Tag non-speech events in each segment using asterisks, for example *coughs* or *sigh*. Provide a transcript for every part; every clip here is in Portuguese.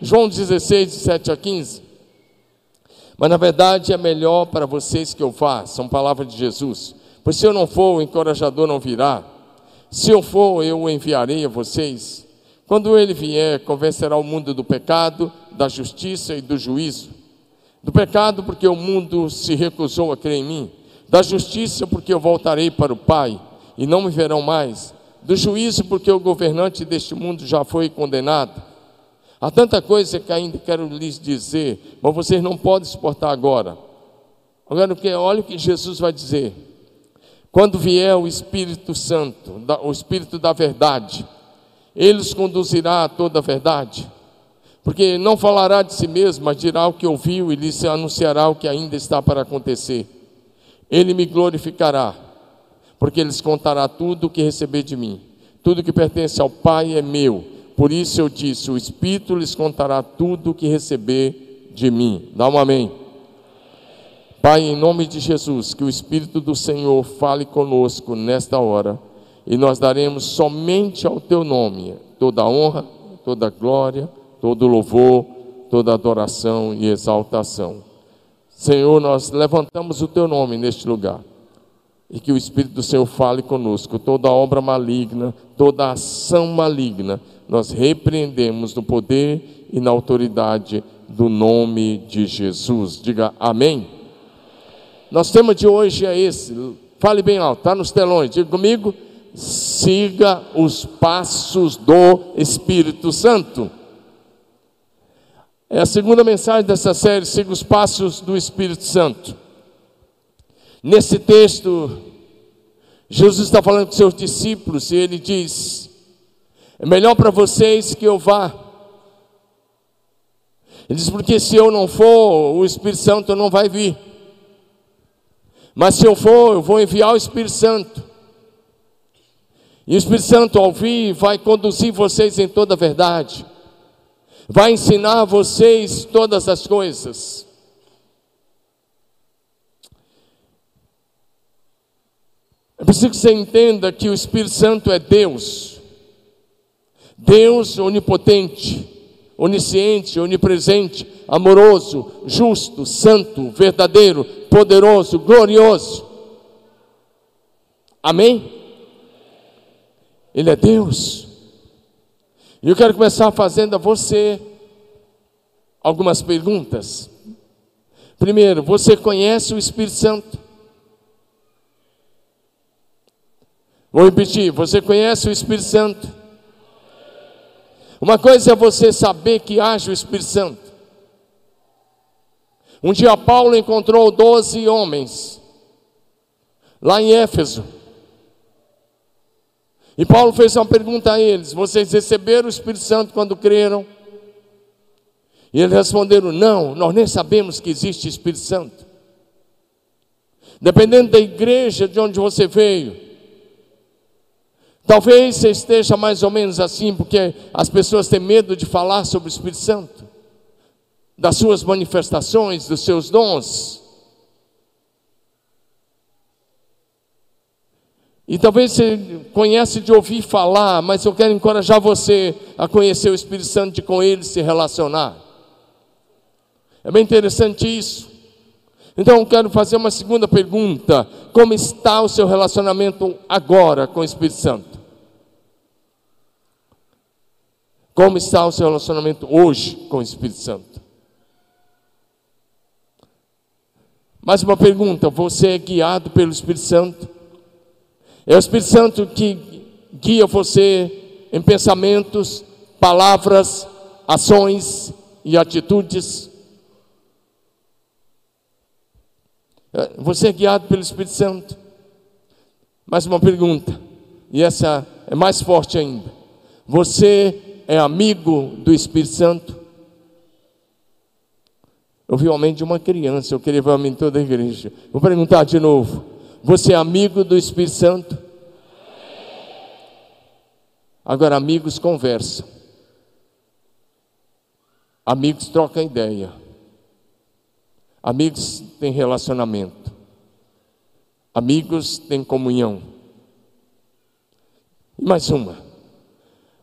João 16, de 7 a 15. Mas na verdade é melhor para vocês que eu vá, são palavras de Jesus. Pois se eu não for, o encorajador não virá. Se eu for, eu o enviarei a vocês. Quando ele vier, convencerá o mundo do pecado, da justiça e do juízo. Do pecado, porque o mundo se recusou a crer em mim. Da justiça, porque eu voltarei para o Pai e não me verão mais. Do juízo, porque o governante deste mundo já foi condenado. Há tanta coisa que ainda quero lhes dizer, mas vocês não podem suportar agora. Agora, olha o que Jesus vai dizer. Quando vier o Espírito Santo, o Espírito da verdade, ele os conduzirá a toda a verdade. Porque não falará de si mesmo, mas dirá o que ouviu e lhes anunciará o que ainda está para acontecer. Ele me glorificará, porque lhes contará tudo o que receber de mim. Tudo que pertence ao Pai é meu. Por isso eu disse: o Espírito lhes contará tudo o que receber de mim. Dá um amém. Pai, em nome de Jesus, que o Espírito do Senhor fale conosco nesta hora e nós daremos somente ao Teu nome toda honra, toda glória, todo louvor, toda adoração e exaltação. Senhor, nós levantamos o Teu nome neste lugar e que o Espírito do Senhor fale conosco. Toda obra maligna, toda ação maligna, nós repreendemos no poder e na autoridade do nome de Jesus. Diga amém. Nosso tema de hoje é esse. Fale bem alto, está nos telões. Diga comigo. Siga os passos do Espírito Santo. É a segunda mensagem dessa série, Siga os passos do Espírito Santo. Nesse texto, Jesus está falando com seus discípulos e ele diz: É melhor para vocês que eu vá. Ele diz: Porque se eu não for, o Espírito Santo não vai vir. Mas se eu for, eu vou enviar o Espírito Santo. E o Espírito Santo, ao vir, vai conduzir vocês em toda a verdade, vai ensinar vocês todas as coisas. É preciso que você entenda que o Espírito Santo é Deus, Deus onipotente, onisciente, onipresente, amoroso, justo, santo, verdadeiro, poderoso, glorioso. Amém? Ele é Deus. E eu quero começar fazendo a você algumas perguntas. Primeiro, você conhece o Espírito Santo? Vou repetir: você conhece o Espírito Santo? Uma coisa é você saber que age o Espírito Santo. Um dia Paulo encontrou doze homens lá em Éfeso. E Paulo fez uma pergunta a eles: Vocês receberam o Espírito Santo quando creram? E eles responderam: Não, nós nem sabemos que existe Espírito Santo. Dependendo da igreja de onde você veio, Talvez você esteja mais ou menos assim, porque as pessoas têm medo de falar sobre o Espírito Santo, das suas manifestações, dos seus dons. E talvez você conhece de ouvir falar, mas eu quero encorajar você a conhecer o Espírito Santo e com ele se relacionar. É bem interessante isso. Então quero fazer uma segunda pergunta: como está o seu relacionamento agora com o Espírito Santo? Como está o seu relacionamento hoje com o Espírito Santo? Mais uma pergunta: você é guiado pelo Espírito Santo? É o Espírito Santo que guia você em pensamentos, palavras, ações e atitudes? É, você é guiado pelo Espírito Santo? Mais uma pergunta, e essa é mais forte ainda. Você é amigo do Espírito Santo? Eu vi o aumento de uma criança, eu queria ver o aumento toda a igreja. Vou perguntar de novo: você é amigo do Espírito Santo? Agora, amigos conversam, amigos trocam ideia, amigos têm relacionamento, amigos têm comunhão. E mais uma.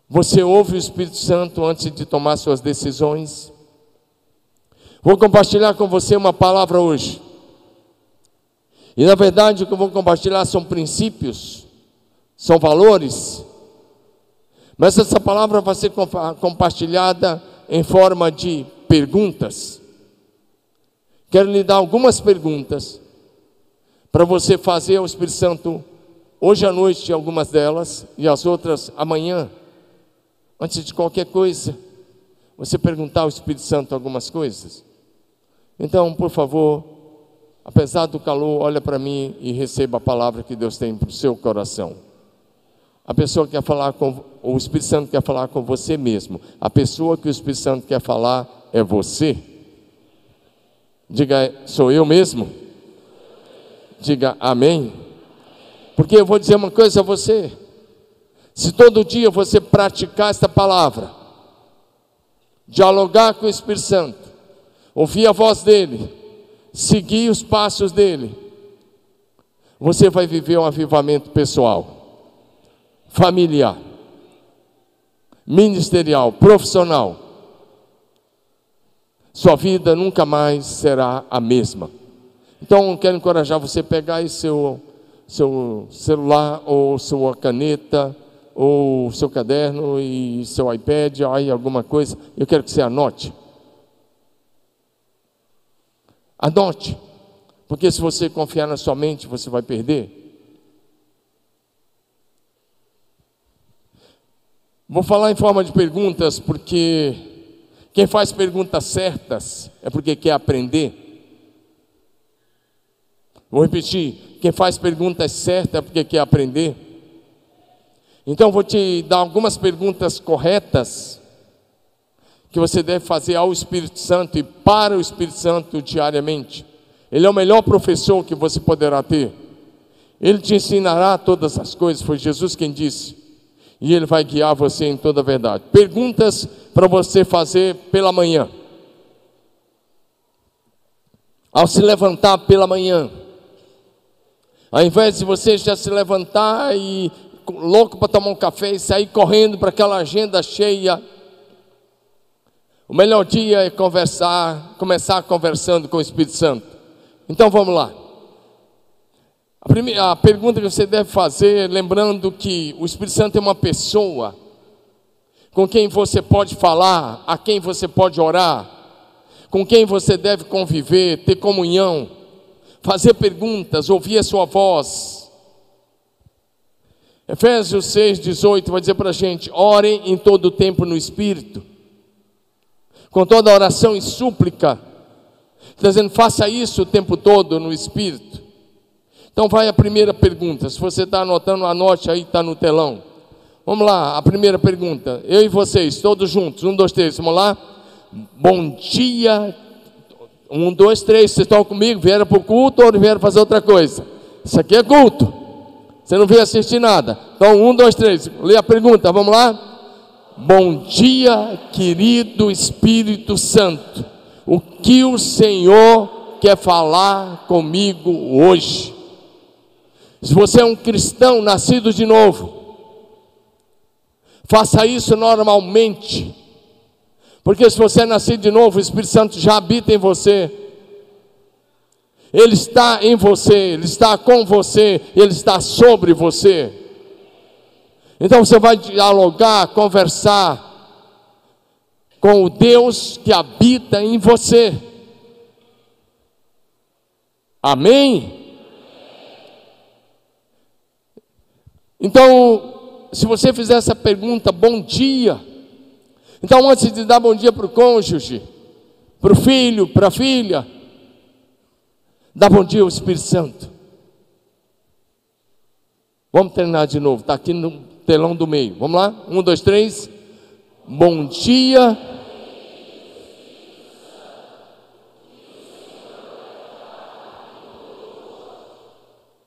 Você ouve o Espírito Santo antes de tomar suas decisões? Vou compartilhar com você uma palavra hoje. E na verdade o que eu vou compartilhar são princípios, são valores. Mas essa palavra vai ser compartilhada em forma de perguntas. Quero lhe dar algumas perguntas para você fazer ao Espírito Santo hoje à noite algumas delas e as outras amanhã. Antes de qualquer coisa, você perguntar ao Espírito Santo algumas coisas. Então, por favor, apesar do calor, olha para mim e receba a palavra que Deus tem para o seu coração. A pessoa quer falar com o Espírito Santo quer falar com você mesmo. A pessoa que o Espírito Santo quer falar é você. Diga, sou eu mesmo? Diga amém. Porque eu vou dizer uma coisa a você. Se todo dia você praticar esta palavra, dialogar com o Espírito Santo, ouvir a voz dele, seguir os passos dele, você vai viver um avivamento pessoal, familiar, ministerial, profissional. Sua vida nunca mais será a mesma. Então, quero encorajar você a pegar seu, seu celular ou sua caneta ou seu caderno e seu iPad, aí alguma coisa. Eu quero que você anote. Anote, porque se você confiar na sua mente, você vai perder. Vou falar em forma de perguntas, porque quem faz perguntas certas é porque quer aprender. Vou repetir: quem faz perguntas certas é porque quer aprender. Então, vou te dar algumas perguntas corretas que você deve fazer ao Espírito Santo e para o Espírito Santo diariamente. Ele é o melhor professor que você poderá ter. Ele te ensinará todas as coisas, foi Jesus quem disse. E ele vai guiar você em toda a verdade. Perguntas para você fazer pela manhã. Ao se levantar pela manhã, ao invés de você já se levantar e louco para tomar um café e sair correndo para aquela agenda cheia, o melhor dia é conversar, começar conversando com o Espírito Santo. Então vamos lá. A, primeira, a pergunta que você deve fazer, lembrando que o Espírito Santo é uma pessoa com quem você pode falar, a quem você pode orar, com quem você deve conviver, ter comunhão, fazer perguntas, ouvir a sua voz. Efésios 6,18 vai dizer para a gente: orem em todo o tempo no Espírito com toda oração e súplica, dizendo, faça isso o tempo todo no Espírito. Então vai a primeira pergunta, se você está anotando, anote aí, está no telão. Vamos lá, a primeira pergunta, eu e vocês, todos juntos, um, dois, três, vamos lá? Bom dia, um, dois, três, vocês estão comigo? Vieram para o culto ou vieram fazer outra coisa? Isso aqui é culto, você não veio assistir nada. Então, um, dois, três, lê a pergunta, vamos lá? Bom dia, querido Espírito Santo. O que o Senhor quer falar comigo hoje? Se você é um cristão nascido de novo, faça isso normalmente. Porque se você é nascido de novo, o Espírito Santo já habita em você. Ele está em você, ele está com você, ele está sobre você. Então você vai dialogar, conversar com o Deus que habita em você. Amém? Então, se você fizer essa pergunta, bom dia. Então, antes de dar bom dia para o cônjuge, para o filho, para a filha, dá bom dia ao Espírito Santo. Vamos treinar de novo, está aqui no telão do meio. Vamos lá? Um, dois, três. Bom dia.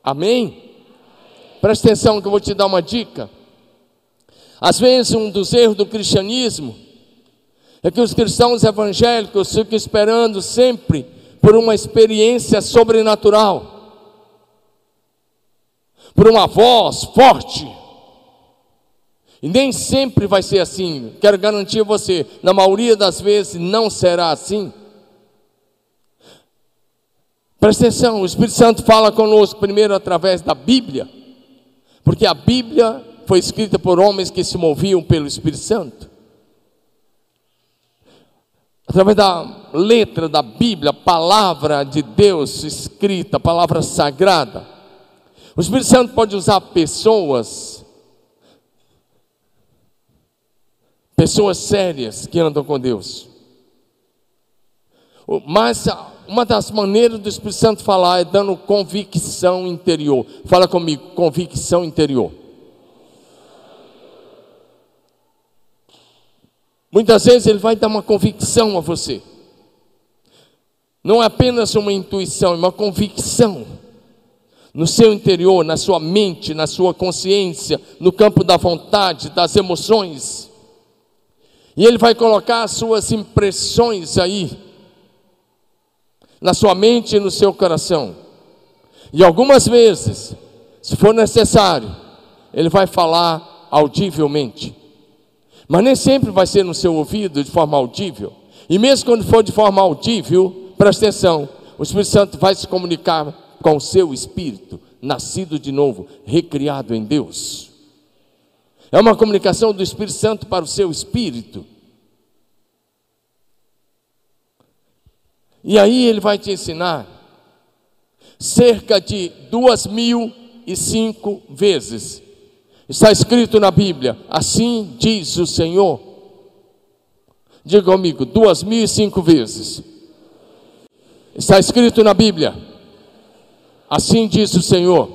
Amém? Presta atenção que eu vou te dar uma dica. Às vezes, um dos erros do cristianismo é que os cristãos evangélicos ficam esperando sempre por uma experiência sobrenatural, por uma voz forte, E nem sempre vai ser assim. Quero garantir você, na maioria das vezes não será assim. Presta atenção, o Espírito Santo fala conosco primeiro através da Bíblia, porque a Bíblia foi escrita por homens que se moviam pelo Espírito Santo. Através da letra da Bíblia, palavra de Deus escrita, palavra sagrada. O Espírito Santo pode usar pessoas, pessoas sérias que andam com Deus. Mas uma das maneiras do Espírito Santo falar é dando convicção interior. Fala comigo, convicção interior. Muitas vezes ele vai dar uma convicção a você. Não é apenas uma intuição, é uma convicção no seu interior, na sua mente, na sua consciência, no campo da vontade, das emoções. E ele vai colocar as suas impressões aí, na sua mente e no seu coração. E algumas vezes, se for necessário, ele vai falar audivelmente. Mas nem sempre vai ser no seu ouvido de forma audível. E mesmo quando for de forma audível, presta atenção, o Espírito Santo vai se comunicar com o seu espírito, nascido de novo, recriado em Deus. É uma comunicação do Espírito Santo para o seu espírito. E aí ele vai te ensinar cerca de duas mil e cinco vezes Está escrito na Bíblia, assim diz o Senhor. Diga comigo, duas mil e cinco vezes. Está escrito na Bíblia, assim diz o Senhor.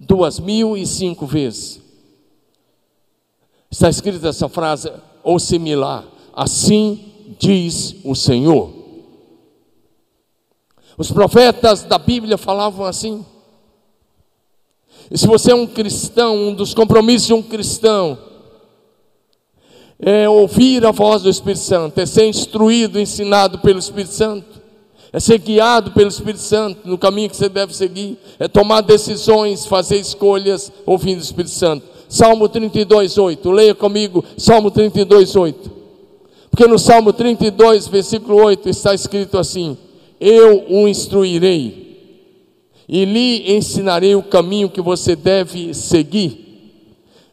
Duas mil e cinco vezes. Está escrita essa frase, ou similar, assim diz o Senhor. Os profetas da Bíblia falavam assim. E se você é um cristão, um dos compromissos de um cristão é ouvir a voz do Espírito Santo, é ser instruído, ensinado pelo Espírito Santo, é ser guiado pelo Espírito Santo no caminho que você deve seguir, é tomar decisões, fazer escolhas ouvindo o Espírito Santo. Salmo 32, 8. Leia comigo Salmo 32, 8. Porque no Salmo 32, versículo 8 está escrito assim: Eu o instruirei e lhe ensinarei o caminho que você deve seguir.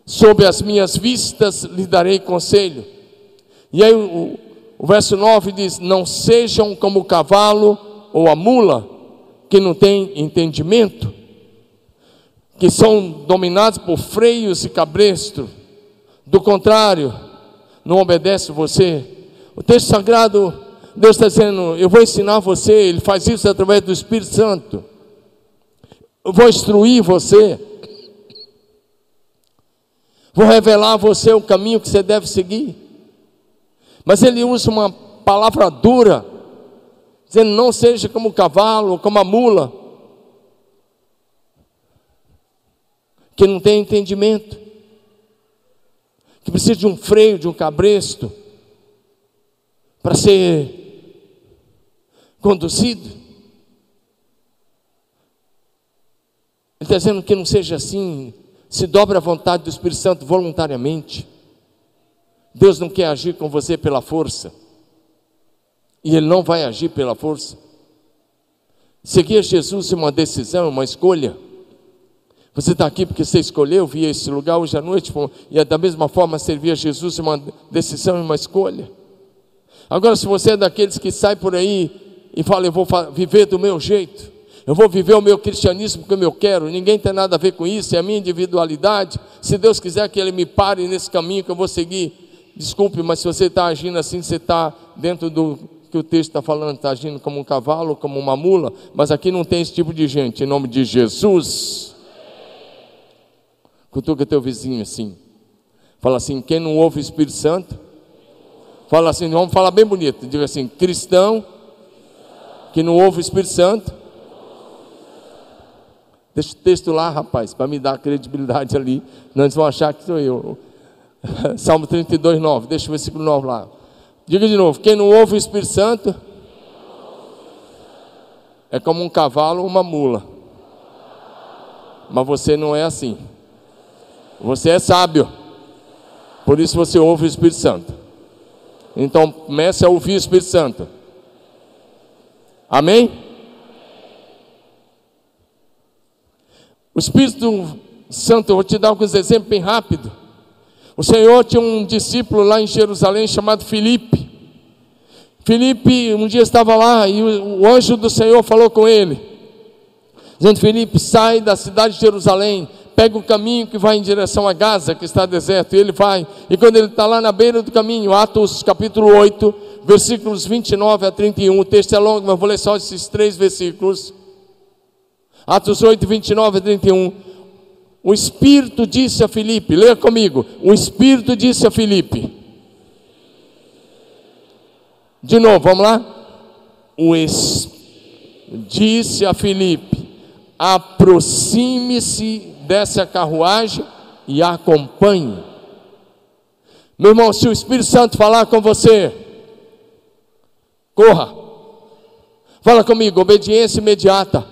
Sob as minhas vistas lhe darei conselho. E aí o, o verso 9 diz: Não sejam como o cavalo ou a mula, que não tem entendimento, que são dominados por freios e cabresto. Do contrário, não obedece você. O texto sagrado, Deus está dizendo: Eu vou ensinar você. Ele faz isso através do Espírito Santo. Eu vou instruir você. Vou revelar a você o caminho que você deve seguir. Mas ele usa uma palavra dura, dizendo: não seja como o cavalo, como a mula, que não tem entendimento, que precisa de um freio, de um cabresto, para ser conduzido. Ele está dizendo que não seja assim. Se dobra a vontade do Espírito Santo voluntariamente. Deus não quer agir com você pela força. E Ele não vai agir pela força. Seguir Jesus é uma decisão, uma escolha. Você está aqui porque você escolheu vir a esse lugar hoje à noite, e é da mesma forma servir a Jesus é uma decisão e uma escolha. Agora, se você é daqueles que sai por aí e fala, eu vou viver do meu jeito, eu vou viver o meu cristianismo como eu quero, ninguém tem nada a ver com isso, é a minha individualidade. Se Deus quiser que Ele me pare nesse caminho que eu vou seguir, desculpe, mas se você está agindo assim, você está dentro do que o texto está falando, está agindo como um cavalo, como uma mula, mas aqui não tem esse tipo de gente, em nome de Jesus. Cutuca teu vizinho assim, fala assim: quem não ouve o Espírito Santo, fala assim, vamos falar bem bonito, diga assim: cristão que não ouve o Espírito Santo Deixa o texto lá, rapaz, para me dar credibilidade ali. Não eles vão achar que sou eu. *laughs* Salmo 32, 9. Deixa o versículo 9 lá. Diga de novo: quem não ouve o Espírito Santo é como um cavalo ou uma mula. Mas você não é assim. Você é sábio. Por isso você ouve o Espírito Santo. Então comece a ouvir o Espírito Santo. Amém? O Espírito Santo, eu vou te dar alguns exemplos bem rápido. O Senhor tinha um discípulo lá em Jerusalém chamado Filipe. Filipe um dia estava lá e o, anjo do Senhor falou com ele, dizendo: Filipe, sai da cidade de Jerusalém, pega o caminho que vai em direção a Gaza, que está deserto, e ele vai. E quando ele está lá na beira do caminho, Atos capítulo 8, versículos 29 a 31, o texto é longo, mas vou ler só esses três versículos. Atos 8, 29 a 31. O Espírito disse a Filipe, leia comigo. O Espírito disse a Filipe. De novo, vamos lá? O Espírito disse a Filipe: aproxime-se dessa carruagem e acompanhe. Meu irmão, se o Espírito Santo falar com você, corra. Fala comigo, obediência imediata.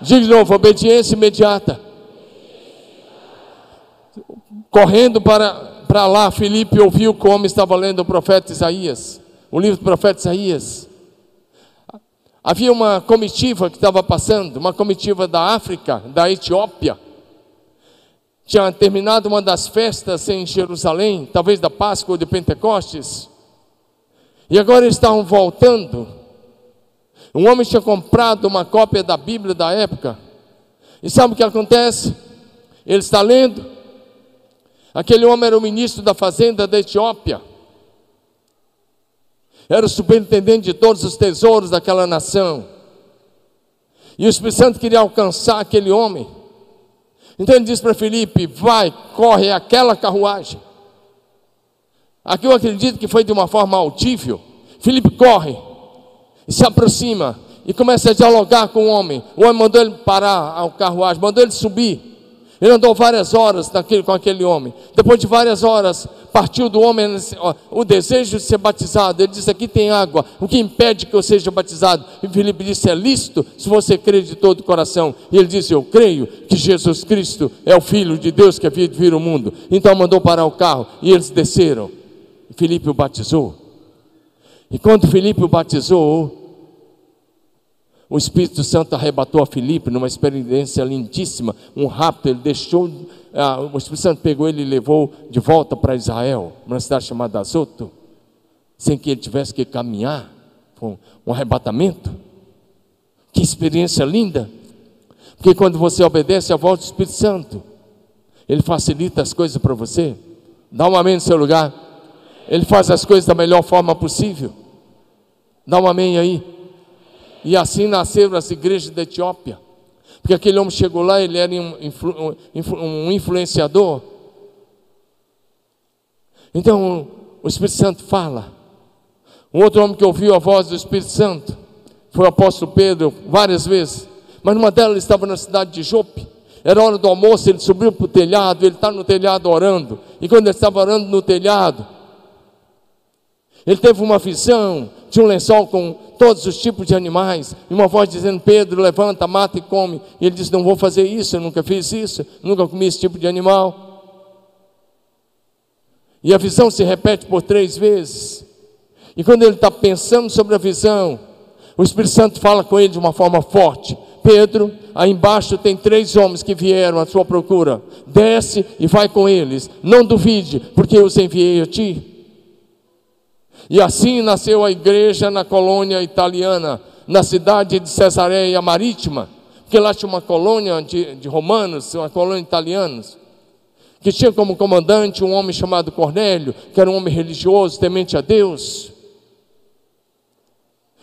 Diga de novo, obediência imediata. Correndo para, para lá, Felipe ouviu que o homem estava lendo o profeta Isaías, o livro do profeta Isaías. Havia uma comitiva que estava passando, uma comitiva da África, da Etiópia. Tinha terminado uma das festas em Jerusalém, talvez da Páscoa ou de Pentecostes. E agora estavam voltando um homem tinha comprado uma cópia da Bíblia da época. E sabe o que acontece? Ele está lendo. Aquele homem era o ministro da fazenda da Etiópia. Era o superintendente de todos os tesouros daquela nação. E o Espírito Santo queria alcançar aquele homem. Então ele disse para Felipe: Vai, corre aquela carruagem. Aqui eu acredito que foi de uma forma altível. Felipe corre e se aproxima e começa a dialogar com o homem. O homem mandou ele parar o carruagem, mandou ele subir. Ele andou várias horas naquele, com aquele homem. Depois de várias horas, partiu do homem o desejo de ser batizado. Ele disse: Aqui tem água. O que impede que eu seja batizado? E Filipe disse: É lícito se você crê de todo o coração. E ele disse: Eu creio que Jesus Cristo é o Filho de Deus que havia de vir ao mundo. Então mandou parar o carro e eles desceram. E Filipe o batizou. E quando Filipe o batizou, o Espírito Santo arrebatou a Filipe numa experiência lindíssima, um rapto, ele deixou, ah, o Espírito Santo pegou ele e levou de volta para Israel, uma cidade chamada Azoto, sem que ele tivesse que caminhar, foi um arrebatamento. Que experiência linda! Porque quando você obedece à voz do Espírito Santo, ele facilita as coisas para você. Dá um amém no seu lugar. Ele faz as coisas da melhor forma possível. Dá um amém aí. E assim nasceram as igrejas da Etiópia. Porque aquele homem chegou lá, ele era um, um influenciador. Então o Espírito Santo fala. Um outro homem que ouviu a voz do Espírito Santo foi o apóstolo Pedro, várias vezes. Mas numa delas estava na cidade de Jope. Era hora do almoço, ele subiu para o telhado, ele está no telhado orando. E quando ele estava orando no telhado, ele teve uma visão de um lençol com todos os tipos de animais, e uma voz dizendo: Pedro, levanta, mata e come. E ele disse: Não vou fazer isso, eu nunca fiz isso, nunca comi esse tipo de animal. E a visão se repete por três vezes. E quando ele está pensando sobre a visão, o Espírito Santo fala com ele de uma forma forte: Pedro, aí embaixo tem três homens que vieram à sua procura. Desce e vai com eles. Não duvide, porque eu os enviei a ti. E assim nasceu a igreja na colônia italiana, na cidade de Cesareia Marítima, porque lá tinha uma colônia de, de romanos, uma colônia de italianos, que tinha como comandante um homem chamado Cornélio, que era um homem religioso, temente a Deus.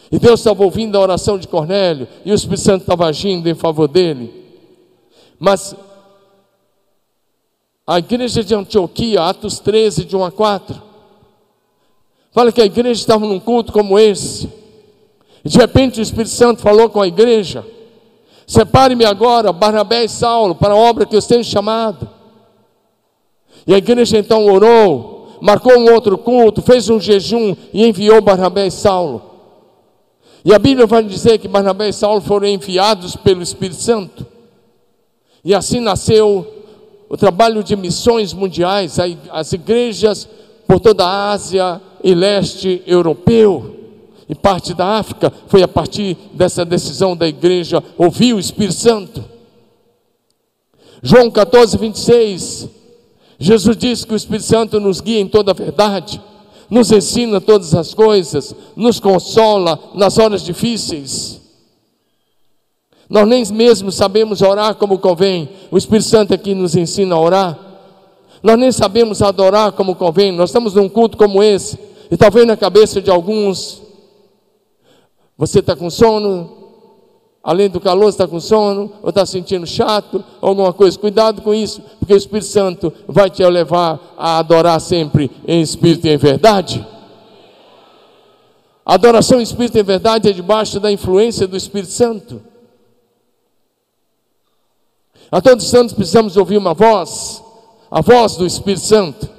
E Deus estava ouvindo a oração de Cornélio, e o Espírito Santo estava agindo em favor dele. Mas a igreja de Antioquia, Atos 13, de 1 a 4, Fala que a igreja estava num culto como esse. E de repente o Espírito Santo falou com a igreja: Separe-me agora, Barnabé e Saulo, para a obra que eu tenho chamado. E a igreja então orou, marcou um outro culto, fez um jejum e enviou Barnabé e Saulo. E a Bíblia vai dizer que Barnabé e Saulo foram enviados pelo Espírito Santo. E assim nasceu o trabalho de missões mundiais, as igrejas por toda a Ásia e leste europeu e parte da África, foi a partir dessa decisão da igreja ouvir o Espírito Santo. João 14, 26, Jesus diz que o Espírito Santo nos guia em toda a verdade, nos ensina todas as coisas, nos consola nas horas difíceis. Nós nem mesmo sabemos orar como convém, o Espírito Santo é nos ensina a orar. Nós nem sabemos adorar como convém, nós estamos num culto como esse, e talvez na cabeça de alguns, você está com sono, além do calor, está com sono, ou está sentindo chato, alguma coisa. Cuidado com isso, porque o Espírito Santo vai te levar a adorar sempre em espírito e em verdade. A adoração em espírito e em verdade é debaixo da influência do Espírito Santo. A todos os santos precisamos ouvir uma voz, a voz do Espírito Santo.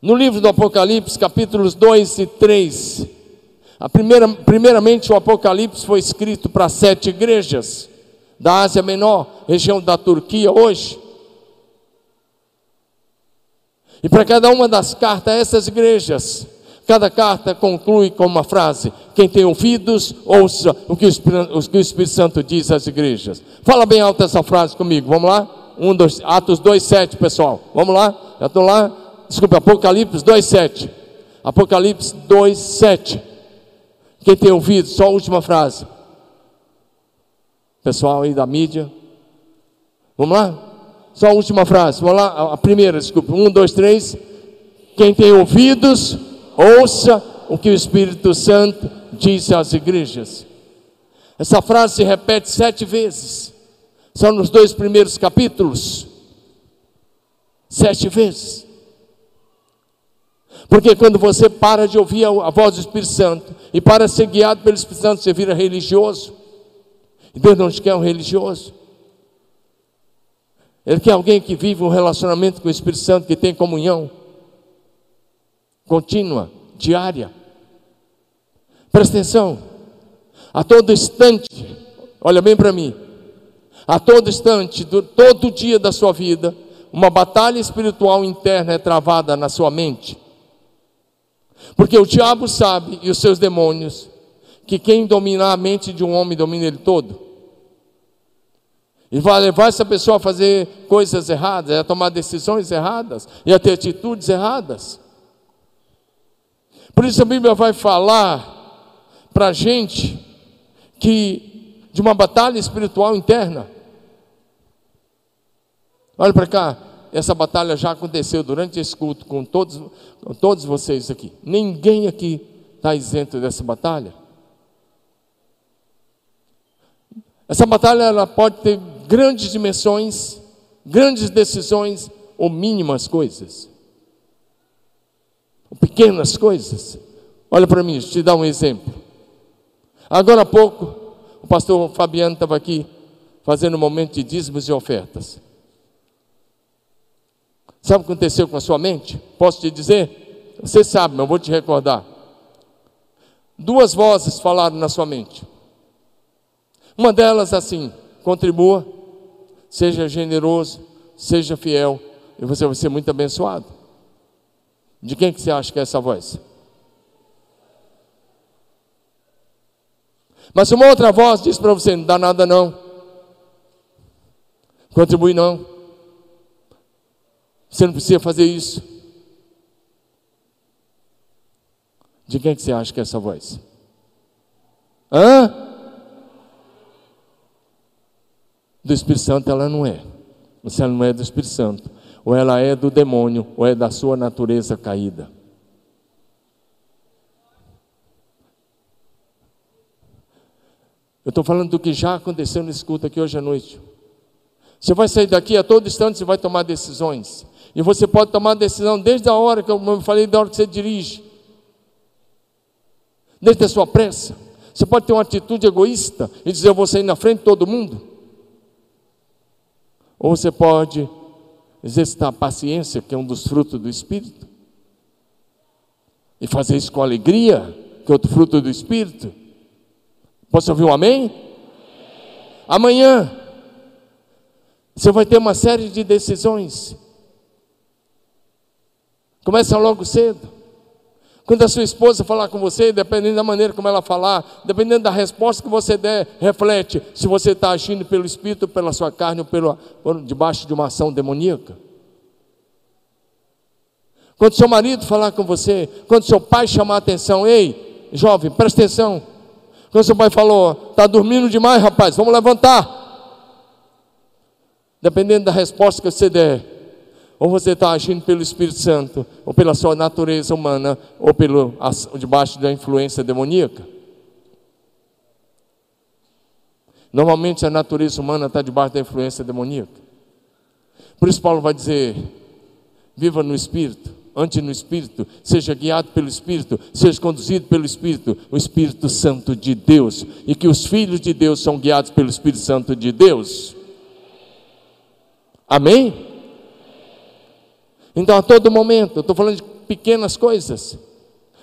No livro do Apocalipse, capítulos 2 e 3, a primeira, primeiramente o Apocalipse foi escrito para sete igrejas da Ásia Menor, região da Turquia hoje. E para cada uma das cartas essas igrejas, cada carta conclui com uma frase: Quem tem ouvidos, ouça o que o Espírito, o que o Espírito Santo diz às igrejas. Fala bem alto essa frase comigo, vamos lá? Um, dois, Atos 2, 7, pessoal. Vamos lá? Já estou lá? Desculpa, Apocalipse 2, 7. Apocalipse 2, 7. Quem tem ouvido, só a última frase. Pessoal aí da mídia. Vamos lá? Só a última frase. Vamos lá? A primeira, desculpa. Um, dois, três. Quem tem ouvidos, ouça o que o Espírito Santo diz às igrejas. Essa frase se repete sete vezes. São nos dois primeiros capítulos. Sete vezes. Porque quando você para de ouvir a voz do Espírito Santo e para ser guiado pelo Espírito Santo, você vira religioso. E Deus não te quer um religioso. Ele quer alguém que vive um relacionamento com o Espírito Santo, que tem comunhão contínua, diária. Presta atenção. A todo instante, olha bem para mim. A todo instante, do, todo dia da sua vida, uma batalha espiritual interna é travada na sua mente. Porque o diabo sabe, e os seus demônios, que quem dominar a mente de um homem domina ele todo. E vai levar essa pessoa a fazer coisas erradas, a tomar decisões erradas e a ter atitudes erradas. Por isso a Bíblia vai falar para a gente que de uma batalha espiritual interna. Olha para cá, essa batalha já aconteceu durante esse culto com todos, com todos vocês aqui. Ninguém aqui está isento dessa batalha. Essa batalha ela pode ter grandes dimensões, grandes decisões ou mínimas coisas pequenas coisas. Olha para mim, te dar um exemplo. Agora há pouco, o pastor Fabiano estava aqui fazendo um momento de dízimos e ofertas. Sabe o que aconteceu com a sua mente? Posso te dizer? Você sabe, mas eu vou te recordar. Duas vozes falaram na sua mente. Uma delas assim: contribua, seja generoso, seja fiel, e você vai ser muito abençoado. De quem que você acha que é essa voz? Mas uma outra voz diz para você: não dá nada não, contribui não, você não precisa fazer isso. De quem que você acha que é essa voz? Hã? Do Espírito Santo ela não é. Você não é do Espírito Santo ou ela é do demônio, ou é da sua natureza caída. Eu estou falando do que já aconteceu nesse culto aqui hoje à noite. Você vai sair daqui a todo instante, você vai tomar decisões. E você pode tomar decisão desde a hora que eu falei, da hora que você dirige. Desde a sua pressa. Você pode ter uma atitude egoísta e dizer, eu vou sair na frente de todo mundo. Ou você pode exercitar a paciência, que é um dos frutos do Espírito, e fazer isso com alegria, que é outro fruto do Espírito. Posso ouvir um amém? Amanhã, Você vai ter uma série de decisões. Começa logo cedo. Quando a sua esposa falar com você, dependendo da maneira como ela falar, dependendo da resposta que você der, reflete se você está agindo pelo Espírito, pela sua carne ou pelo, ou debaixo de uma ação demoníaca. Quando seu marido falar com você, quando seu pai chamar a atenção, ei, jovem, presta atenção. Quando seu pai falou, está dormindo demais, rapaz, vamos levantar. Dependendo da resposta que você der, ou você está agindo pelo Espírito Santo, ou pela sua natureza humana, ou pelo debaixo da influência demoníaca. Normalmente a natureza humana está debaixo da influência demoníaca. Por isso Paulo vai dizer: viva no Espírito, ande no Espírito, seja guiado pelo Espírito, seja conduzido pelo Espírito, o Espírito Santo de Deus, e que os filhos de Deus são guiados pelo Espírito Santo de Deus. Amém? Então, a todo momento, eu estou falando de pequenas coisas.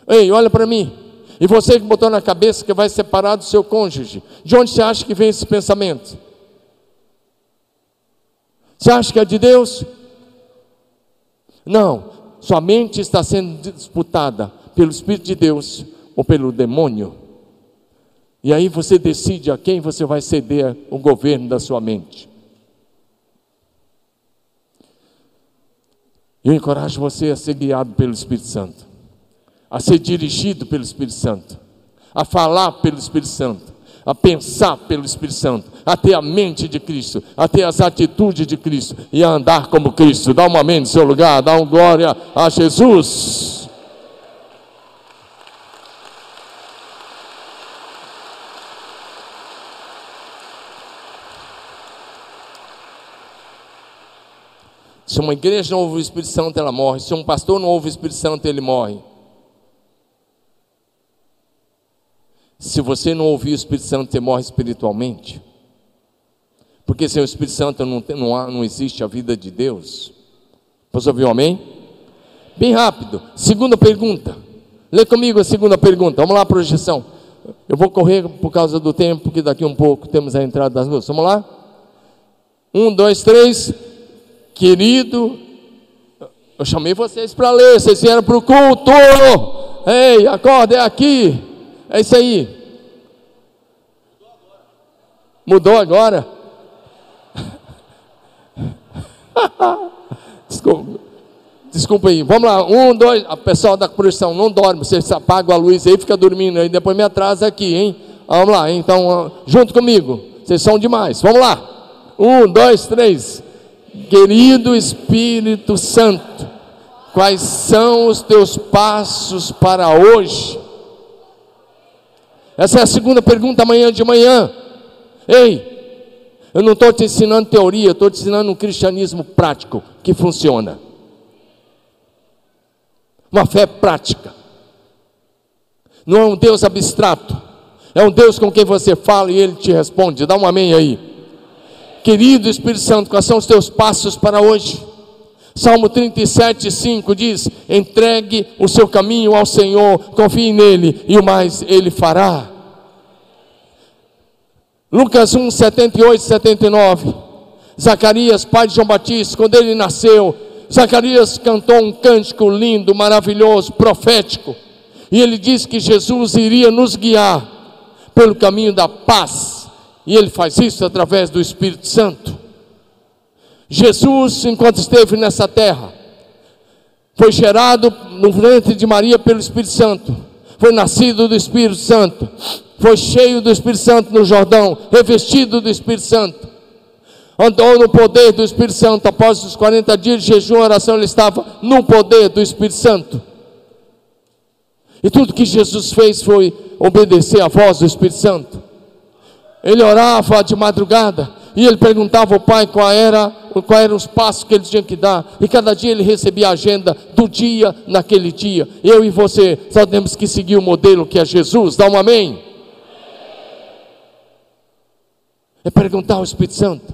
Ei, olha para mim. E você que botou na cabeça que vai separar do seu cônjuge, de onde você acha que vem esse pensamento? Você acha que é de Deus? Não, sua mente está sendo disputada pelo Espírito de Deus ou pelo demônio. E aí você decide a quem você vai ceder o governo da sua mente. Eu encorajo você a ser guiado pelo Espírito Santo, a ser dirigido pelo Espírito Santo, a falar pelo Espírito Santo, a pensar pelo Espírito Santo, a ter a mente de Cristo, a ter as atitudes de Cristo e a andar como Cristo. Dá um amém no seu lugar, dá um glória a Jesus. Se uma igreja não ouve o Espírito Santo, ela morre. Se um pastor não ouve o Espírito Santo, ele morre. Se você não ouvir o Espírito Santo, você morre espiritualmente. Porque sem o Espírito Santo não, tem, não, há, não existe a vida de Deus. Você ouviu amém? Bem rápido. Segunda pergunta. Lê comigo a segunda pergunta. Vamos lá, projeção. Eu vou correr por causa do tempo, porque daqui um pouco temos a entrada das luzes. Vamos lá? Um, dois, três. Querido, eu chamei vocês para ler, vocês vieram para o culto. Ei, acorda, é aqui. É isso aí. Mudou agora? *laughs* Desculpa. Desculpa aí. Vamos lá. Um, dois. A pessoal da projeção não dorme. Vocês apagam a luz aí, fica dormindo aí. Depois me atrasa aqui, hein? Vamos lá. Então, junto comigo. Vocês são demais. Vamos lá. Um, dois, três. Querido Espírito Santo, quais são os teus passos para hoje? Essa é a segunda pergunta amanhã de manhã. Ei, eu não estou te ensinando teoria, estou te ensinando um cristianismo prático que funciona. Uma fé prática. Não é um Deus abstrato, é um Deus com quem você fala e ele te responde. Dá um amém aí. Querido Espírito Santo, quais são os teus passos para hoje? Salmo 37, 5 diz: entregue o seu caminho ao Senhor, confie nele e o mais ele fará. Lucas 1, 78, 79. Zacarias, pai de João Batista, quando ele nasceu, Zacarias cantou um cântico lindo, maravilhoso, profético. E ele disse que Jesus iria nos guiar pelo caminho da paz e ele faz isso através do Espírito Santo. Jesus, enquanto esteve nessa terra, foi gerado no ventre de Maria pelo Espírito Santo, foi nascido do Espírito Santo, foi cheio do Espírito Santo no Jordão, revestido do Espírito Santo, andou no poder do Espírito Santo. Após os 40 dias de jejum e oração, ele estava no poder do Espírito Santo. E tudo que Jesus fez foi obedecer à voz do Espírito Santo. Ele orava de madrugada e ele perguntava ao pai qual era, qual eram os passos que ele tinha que dar. E cada dia ele recebia a agenda do dia naquele dia. Eu e você só temos que seguir o modelo que é Jesus. Dá um amém. É perguntar ao Espírito Santo.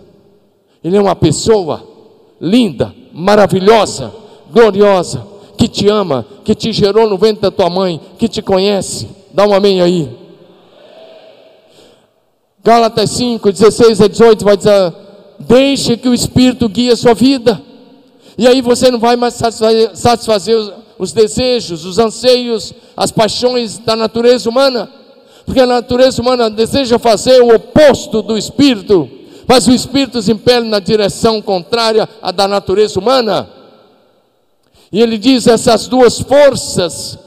Ele é uma pessoa linda, maravilhosa, gloriosa, que te ama, que te gerou no ventre da tua mãe, que te conhece. Dá um amém aí. Gálatas 5, 16 a 18 vai dizer: Deixe que o Espírito guie a sua vida. E aí você não vai mais satisfazer, os, os desejos, os anseios, as paixões da natureza humana. Porque a natureza humana deseja fazer o oposto do Espírito, mas o Espírito se impele na direção contrária à da natureza humana. E ele diz: essas duas forças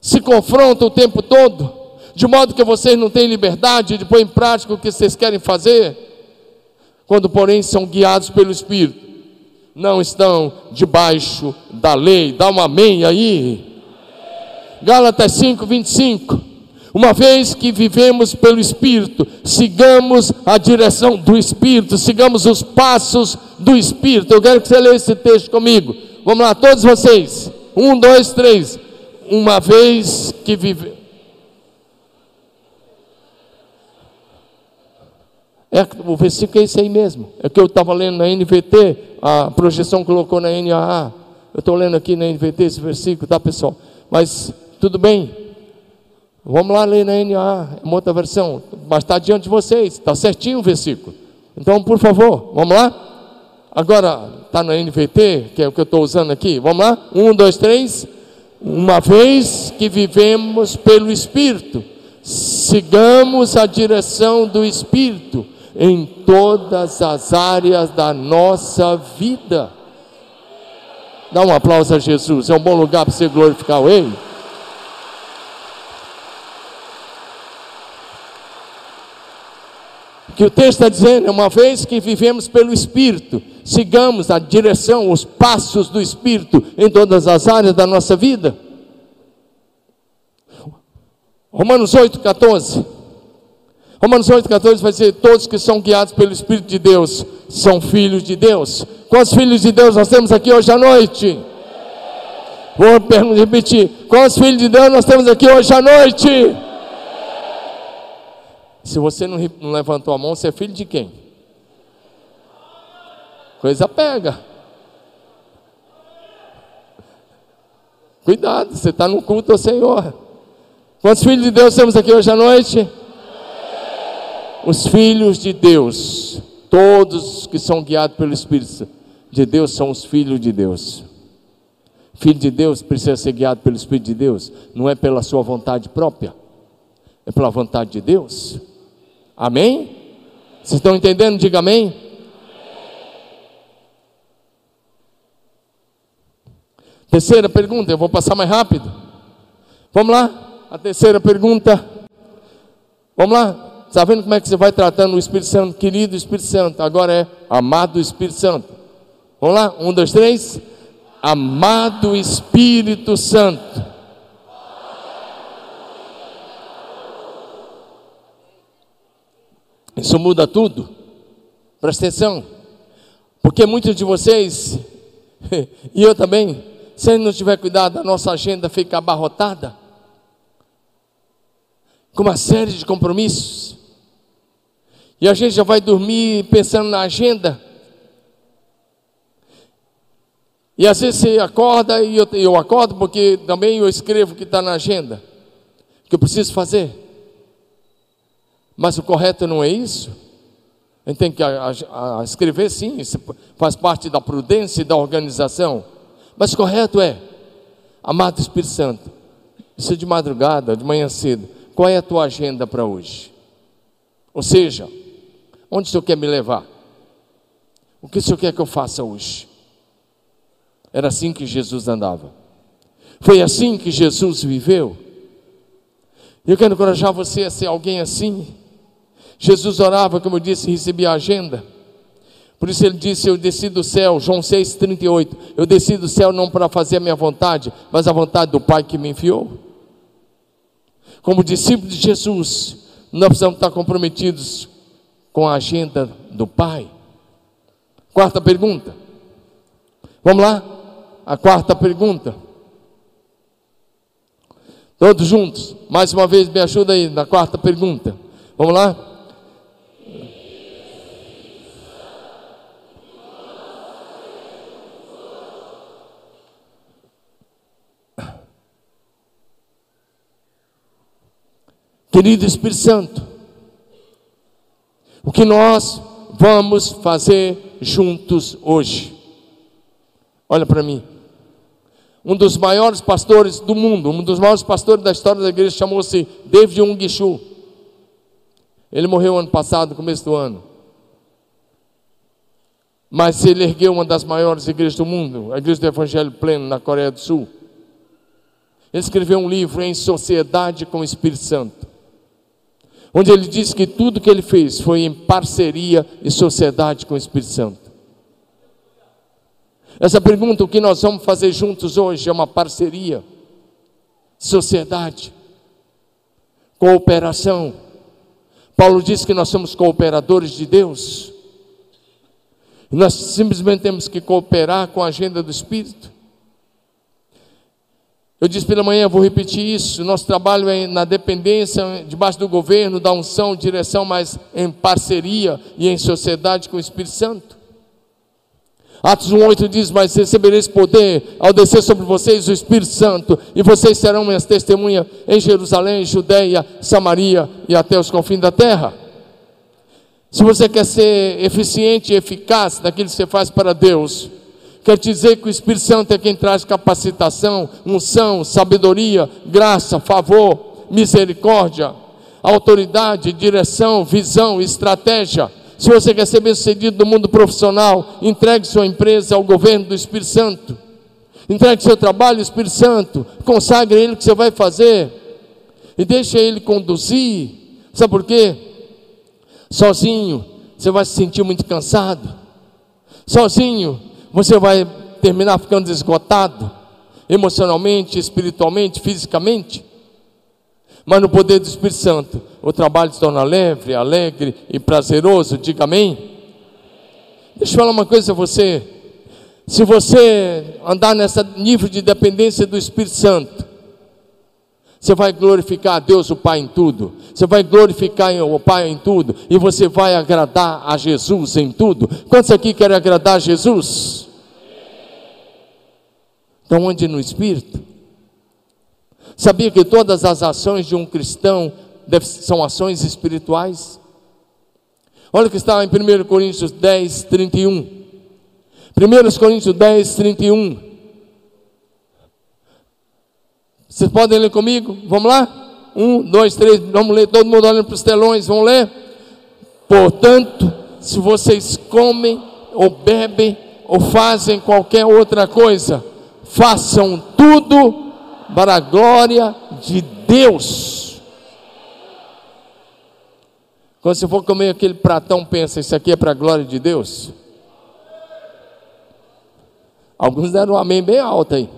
se confrontam o tempo todo, de modo que vocês não têm liberdade de pôr em prática o que vocês querem fazer, quando, porém, são guiados pelo Espírito, não estão debaixo da lei. Dá uma amém aí. Gálatas 5, 25. Uma vez que vivemos pelo Espírito, sigamos a direção do Espírito, sigamos os passos do Espírito. Eu quero que você leia esse texto comigo. Vamos lá, todos vocês. Um, dois, três. Uma vez que vive. É, o versículo é esse aí mesmo. É que eu estava lendo na NVT, a projeção colocou na NAA. Eu estou lendo aqui na NVT esse versículo, tá pessoal? Mas tudo bem. Vamos lá ler na NAA, é uma outra versão. Mas está diante de vocês, está certinho o versículo. Então, por favor, vamos lá? Agora, está no NVT, que é o que eu estou usando aqui. Vamos lá? Um, dois, três. Uma vez que vivemos pelo Espírito, sigamos a direção do Espírito em todas as áreas da nossa vida. Dá um aplauso a Jesus, é um bom lugar para você glorificar Ele. que o texto está dizendo, uma vez que vivemos pelo Espírito, sigamos a direção, os passos do Espírito em todas as áreas da nossa vida. Romanos 8, 14. Romanos 8, 14 vai dizer: Todos que são guiados pelo Espírito de Deus são filhos de Deus. Quantos filhos de Deus nós temos aqui hoje à noite? Vou repetir: Quantos filhos de Deus nós temos aqui hoje à noite? Se você não levantou a mão, você é filho de quem? Coisa pega. Cuidado, você está no culto ao Senhor. Quantos filhos de Deus temos aqui hoje à noite? Os filhos de Deus, todos que são guiados pelo Espírito de Deus, são os filhos de Deus. Filho de Deus precisa ser guiado pelo Espírito de Deus, não é pela sua vontade própria, é pela vontade de Deus. Amém? Vocês estão entendendo? Diga amém. Terceira pergunta, eu vou passar mais rápido. Vamos lá, a terceira pergunta. Vamos lá, está vendo como é que você vai tratando o Espírito Santo? Querido Espírito Santo, agora é amado Espírito Santo. Vamos lá, um, dois, três. Amado Espírito Santo. Isso muda tudo. Presta atenção. Porque muitos de vocês, *laughs* e eu também, se não tiver cuidado, a nossa agenda fica abarrotada com uma série de compromissos. E a gente já vai dormir pensando na agenda. E às vezes você acorda e eu, eu acordo porque também eu escrevo o que está na agenda, que eu preciso fazer. Mas o correto não é isso. A gente tem que a, a, a escrever sim, isso faz parte da prudência e da organização. Mas o correto é, amado Espírito Santo, isso é de madrugada, de manhã cedo, qual é a tua agenda para hoje? Ou seja, onde o Senhor quer me levar? O que o Senhor quer que eu faça hoje? Era assim que Jesus andava. Foi assim que Jesus viveu. Eu quero encorajar você a ser alguém assim. Jesus orava, como eu disse, recebia a agenda. Por isso ele disse: Eu desci do céu, João 6,38. Eu desci do céu não para fazer a minha vontade, mas a vontade do Pai que me enviou. Como discípulo de Jesus, nós precisamos estar comprometidos com a agenda do Pai. Quarta pergunta. Vamos lá? A quarta pergunta. Todos juntos. Mais uma vez, me ajuda aí na quarta pergunta. Vamos lá? Querido Espírito Santo, o que nós vamos fazer juntos hoje? Olha para mim. Um dos maiores pastores do mundo, um dos maiores pastores da história da igreja, chamou-se David Ungishu. Ele morreu ano passado, começo do ano. Mas ele ergueu uma das maiores igrejas do mundo, a Igreja do Evangelho Pleno, na Coreia do Sul. Ele escreveu um livro em Sociedade com o Espírito Santo, onde ele diz que tudo que ele fez foi em parceria e sociedade com o Espírito Santo. Essa pergunta, o que nós vamos fazer juntos hoje, é uma parceria, sociedade, cooperação. Paulo diz que nós somos cooperadores de Deus. Nós simplesmente temos que cooperar com a agenda do Espírito. Eu disse pela manhã, vou repetir isso. Nosso trabalho é na dependência, debaixo do governo, da unção, direção, mas em parceria e em sociedade com o Espírito Santo. Atos 1,8 diz: Mas recebereis poder ao descer sobre vocês o Espírito Santo, e vocês serão minhas testemunhas em Jerusalém, Judeia, Samaria e até os confins da terra. Se você quer ser eficiente e eficaz naquilo que você faz para Deus, quer dizer que o Espírito Santo é quem traz capacitação, unção, sabedoria, graça, favor, misericórdia, autoridade, direção, visão, estratégia. Se você quer ser bem-sucedido no mundo profissional, entregue sua empresa ao governo do Espírito Santo. Entregue seu trabalho ao Espírito Santo. Consagre ele o que você vai fazer. E deixe ele conduzir. Sabe por quê? Sozinho, você vai se sentir muito cansado. Sozinho, você vai terminar ficando esgotado, emocionalmente, espiritualmente, fisicamente. Mas no poder do Espírito Santo, o trabalho se torna leve, alegre e prazeroso. Diga amém. Deixa eu falar uma coisa a você. Se você andar nessa nível de dependência do Espírito Santo, você vai glorificar a Deus, o Pai, em tudo. Você vai glorificar o Pai em tudo. E você vai agradar a Jesus em tudo. Quantos aqui querem agradar a Jesus? Então, onde no Espírito? Sabia que todas as ações de um cristão são ações espirituais? Olha o que está em 1 Coríntios 10, 31. 1 Coríntios 10, 31. Vocês podem ler comigo? Vamos lá? Um, dois, três, vamos ler, todo mundo olhando para os telões, vamos ler? Portanto, se vocês comem ou bebem ou fazem qualquer outra coisa, façam tudo para a glória de Deus. Quando você for comer aquele pratão, pensa, isso aqui é para a glória de Deus? Alguns deram um amém bem alto aí.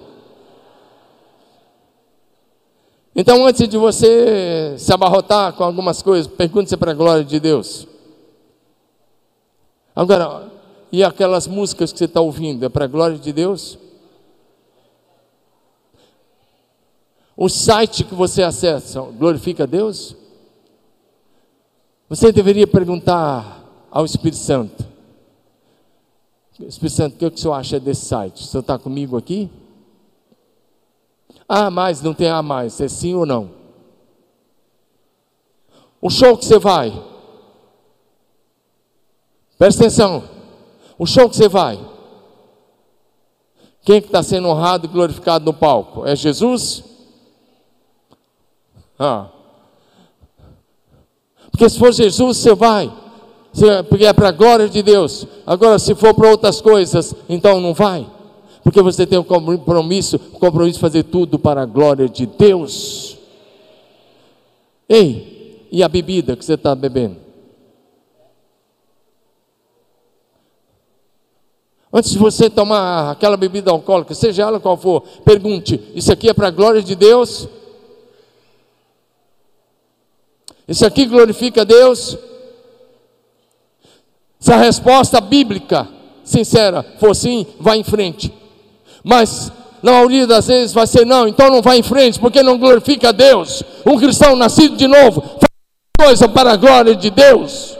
Então, antes de você se abarrotar com algumas coisas, pergunte se é para a glória de Deus. Agora, e aquelas músicas que você está ouvindo, é para a glória de Deus? O site que você acessa glorifica a Deus? Você deveria perguntar ao Espírito Santo: Espírito Santo, o que, é que o senhor acha desse site? O senhor está comigo aqui? Ah, mais, não tem A mais, é sim ou não? O show que você vai, presta atenção, o show que você vai, quem é que está sendo honrado e glorificado no palco? É Jesus? Ah. Porque se for Jesus, você vai, porque é para a glória de Deus. Agora, se for para outras coisas, então não vai porque você tem um compromisso, um compromisso de fazer tudo para a glória de Deus. Ei, e a bebida que você está bebendo? Antes de você tomar aquela bebida alcoólica, seja ela qual for, pergunte: Isso aqui é para a glória de Deus? Isso aqui glorifica a Deus? Se a resposta bíblica, sincera, for sim, vá em frente. Mas na maioria das vezes vai ser não, então não vai em frente, porque não glorifica a Deus. Um cristão nascido de novo faz coisa para a glória de Deus.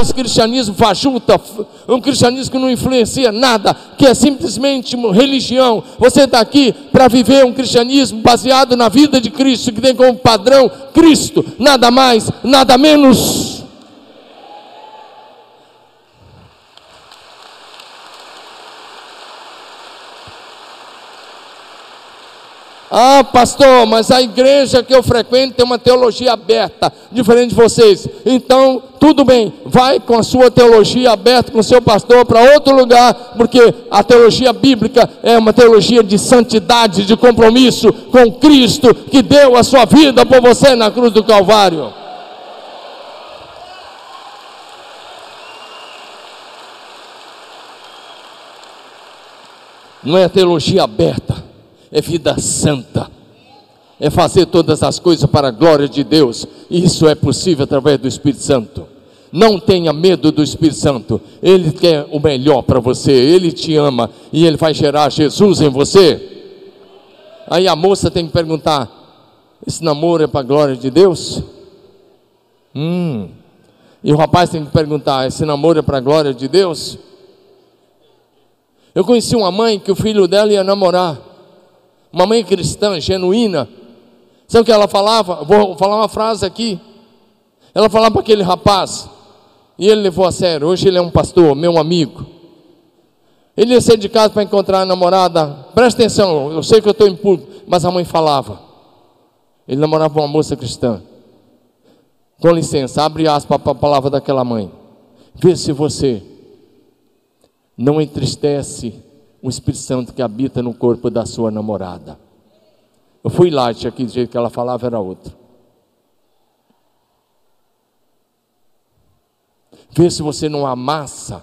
Esse cristianismo fajuta, um cristianismo que não influencia nada, que é simplesmente religião. Você está aqui para viver um cristianismo baseado na vida de Cristo, que tem como padrão Cristo, nada mais, nada menos. Ah, pastor, mas a igreja que eu frequento tem uma teologia aberta, diferente de vocês. Então, tudo bem, vai com a sua teologia aberta, com o seu pastor para outro lugar, porque a teologia bíblica é uma teologia de santidade, de compromisso com Cristo, que deu a sua vida por você na cruz do Calvário. Não é teologia aberta é vida santa, é fazer todas as coisas para a glória de Deus, e isso é possível através do Espírito Santo. Não tenha medo do Espírito Santo, Ele quer o melhor para você, Ele te ama e Ele vai gerar Jesus em você. Aí a moça tem que perguntar: esse namoro é para a glória de Deus? Hum. E o rapaz tem que perguntar: esse namoro é para a glória de Deus? Eu conheci uma mãe que o filho dela ia namorar uma mãe cristã genuína. Sabe o que ela falava? Vou falar uma frase aqui. Ela falava para aquele rapaz, e ele levou a sério. Hoje ele é um pastor, meu amigo. Ele ia ser de casa para encontrar a namorada. Presta atenção, eu sei que eu estou em público, mas a mãe falava. Ele namorava uma moça cristã. Com licença, abre aspas para a palavra daquela mãe. Vê se você não entristece o Espírito Santo que habita no corpo da sua namorada. Eu fui lá, tinha do jeito que ela falava era outro. Vê se você não amassa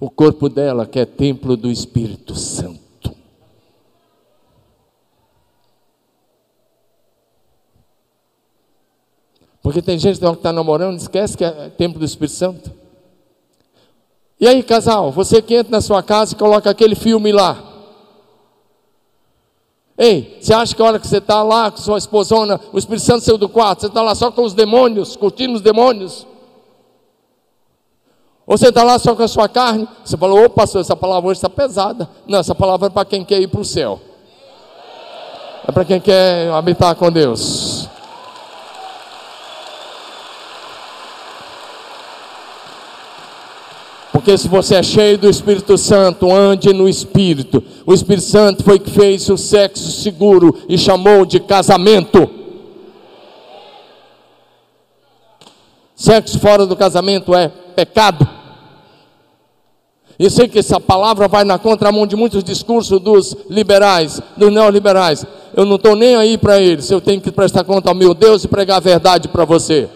o corpo dela, que é templo do Espírito Santo. Porque tem gente que está namorando, esquece que é templo do Espírito Santo. E aí, casal, você que entra na sua casa e coloca aquele filme lá. Ei, você acha que a hora que você está lá com sua esposona, o Espírito Santo saiu do quarto, você está lá só com os demônios, curtindo os demônios? Ou você está lá só com a sua carne? Você falou, ô pastor, essa palavra hoje está pesada. Não, essa palavra é para quem quer ir para o céu. É para quem quer habitar com Deus. Porque se você é cheio do Espírito Santo, ande no Espírito. O Espírito Santo foi que fez o sexo seguro e chamou de casamento. Sexo fora do casamento é pecado. E sei que essa palavra vai na contramão de muitos discursos dos liberais, dos neoliberais. Eu não estou nem aí para eles. Eu tenho que prestar conta ao meu Deus e pregar a verdade para você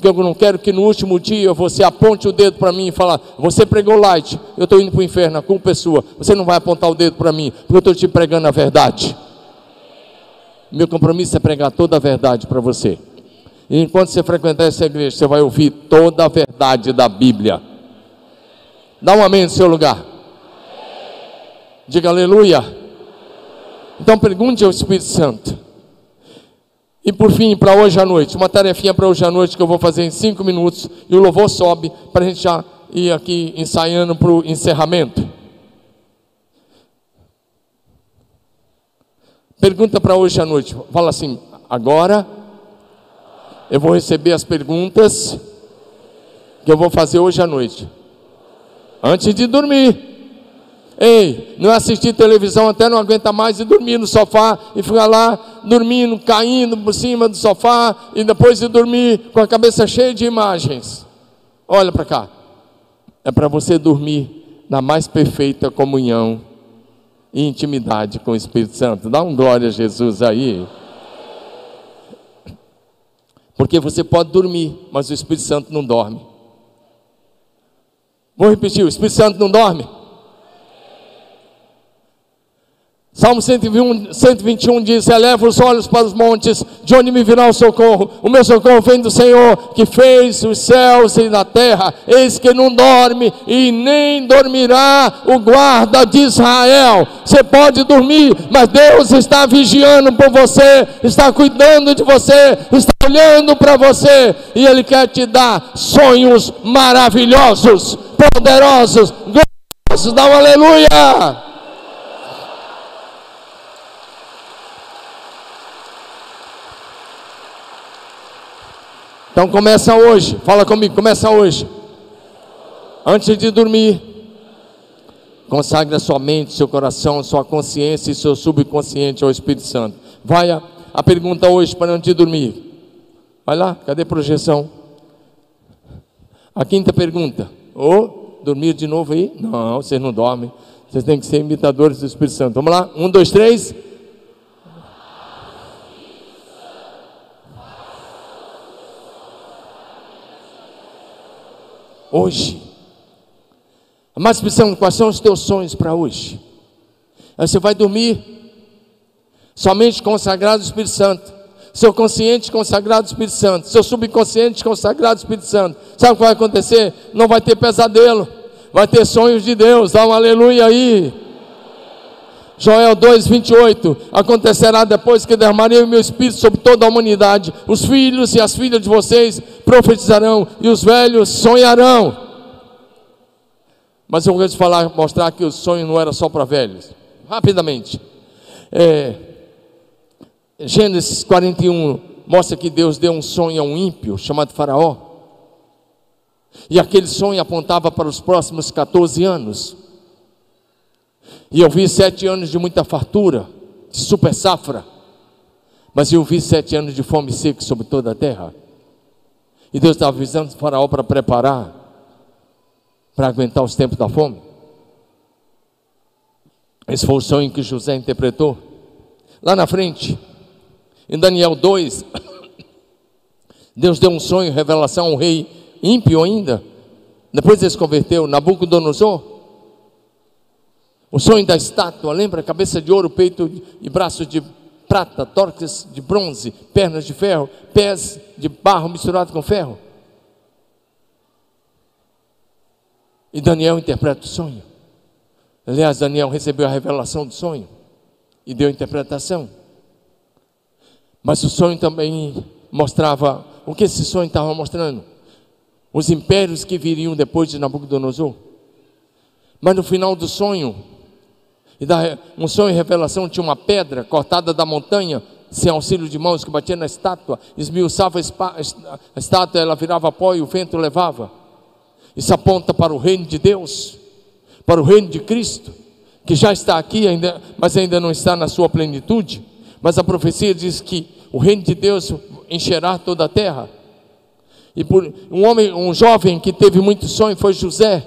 porque eu não quero que no último dia você aponte o dedo para mim e falar, você pregou light, eu estou indo para o inferno, a culpa é sua. Você não vai apontar o dedo para mim, porque eu estou te pregando a verdade. Meu compromisso é pregar toda a verdade para você. E enquanto você frequentar essa igreja, você vai ouvir toda a verdade da Bíblia. Dá um amém no seu lugar. Diga aleluia. Então pergunte ao Espírito Santo. E por fim, para hoje à noite, uma tarefinha para hoje à noite que eu vou fazer em cinco minutos e o louvor sobe para a gente já ir aqui ensaiando para o encerramento. Pergunta para hoje à noite, fala assim: agora eu vou receber as perguntas que eu vou fazer hoje à noite, antes de dormir. Ei, não assistir televisão até não aguenta mais e dormir no sofá e ficar lá dormindo, caindo por cima do sofá e depois de dormir com a cabeça cheia de imagens. Olha para cá. É para você dormir na mais perfeita comunhão e intimidade com o Espírito Santo. Dá um glória a Jesus aí. Porque você pode dormir, mas o Espírito Santo não dorme. Vou repetir: o Espírito Santo não dorme. Salmo 121, 121 diz: Eleva os olhos para os montes, de onde me virá o socorro? O meu socorro vem do Senhor, que fez os céus e a terra. Eis que não dorme e nem dormirá o guarda de Israel. Você pode dormir, mas Deus está vigiando por você, está cuidando de você, está olhando para você e Ele quer te dar sonhos maravilhosos, poderosos, gloriosos. Dá um aleluia! Então começa hoje, fala comigo, começa hoje. Antes de dormir, Consagre a sua mente, seu coração, sua consciência e seu subconsciente ao Espírito Santo. Vai a, a pergunta hoje para antes de dormir. Vai lá, cadê a projeção? A quinta pergunta. Ô, oh, dormir de novo aí? Não, vocês não dormem. Vocês têm que ser imitadores do Espírito Santo. Vamos lá? Um, dois, três. Hoje. Mas pensando, quais são os teus sonhos para hoje? Aí você vai dormir somente consagrado ao Espírito Santo. Seu consciente consagrado ao Espírito Santo. Seu subconsciente consagrado ao Espírito Santo. Sabe o que vai acontecer? Não vai ter pesadelo vai ter sonhos de Deus, dá um aleluia aí. Joel 2,28: Acontecerá depois que derramarei o meu espírito sobre toda a humanidade, os filhos e as filhas de vocês profetizarão, e os velhos sonharão. Mas eu vou te falar, mostrar que o sonho não era só para velhos. Rapidamente. É, Gênesis 41 mostra que Deus deu um sonho a um ímpio chamado Faraó. E aquele sonho apontava para os próximos 14 anos. E eu vi sete anos de muita fartura, de super safra. Mas eu vi sete anos de fome seca sobre toda a terra. E Deus estava avisando o faraó para preparar, para aguentar os tempos da fome. Esse foi o sonho que José interpretou. Lá na frente, em Daniel 2, *coughs* Deus deu um sonho, revelação ao rei ímpio ainda, depois ele se converteu, Nabucodonosor. O sonho da estátua, lembra? Cabeça de ouro, peito e braços de prata, torques de bronze, pernas de ferro, pés de barro misturado com ferro. E Daniel interpreta o sonho. Aliás, Daniel recebeu a revelação do sonho e deu interpretação. Mas o sonho também mostrava o que esse sonho estava mostrando os impérios que viriam depois de Nabucodonosor. Mas no final do sonho, e da, um sonho e revelação tinha uma pedra cortada da montanha, sem auxílio de mãos, que batia na estátua, esmiuçava a estátua, ela virava pó e o vento levava. Isso aponta para o reino de Deus, para o reino de Cristo, que já está aqui, ainda, mas ainda não está na sua plenitude. Mas a profecia diz que o reino de Deus encherá toda a terra. E por um homem, um jovem que teve muito sonho foi José.